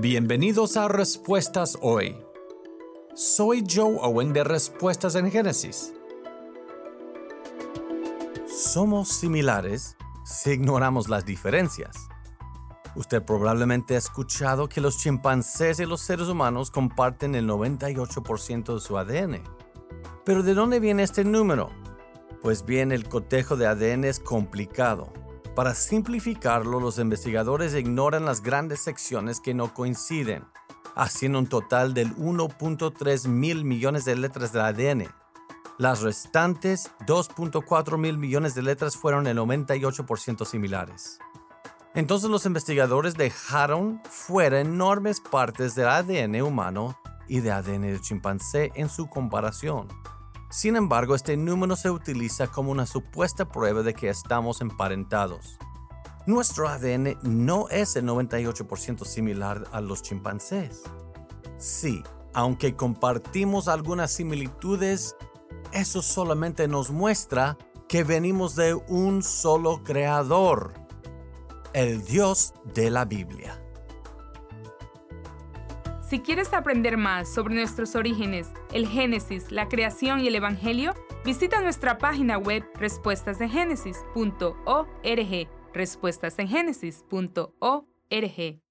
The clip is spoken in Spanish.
Bienvenidos a Respuestas Hoy. Soy Joe Owen de Respuestas en Génesis. Somos similares si ignoramos las diferencias. Usted probablemente ha escuchado que los chimpancés y los seres humanos comparten el 98% de su ADN. Pero ¿de dónde viene este número? Pues bien, el cotejo de ADN es complicado para simplificarlo, los investigadores ignoran las grandes secciones que no coinciden, haciendo un total del 1.3 mil millones de letras de ADN. Las restantes 2.4 mil millones de letras fueron el 98% similares. Entonces los investigadores dejaron fuera enormes partes del ADN humano y de ADN de chimpancé en su comparación. Sin embargo, este número se utiliza como una supuesta prueba de que estamos emparentados. Nuestro ADN no es el 98% similar a los chimpancés. Sí, aunque compartimos algunas similitudes, eso solamente nos muestra que venimos de un solo creador, el Dios de la Biblia. Si quieres aprender más sobre nuestros orígenes, el Génesis, la creación y el Evangelio, visita nuestra página web respuestasengénesis.org. Respuestasengenesis.org.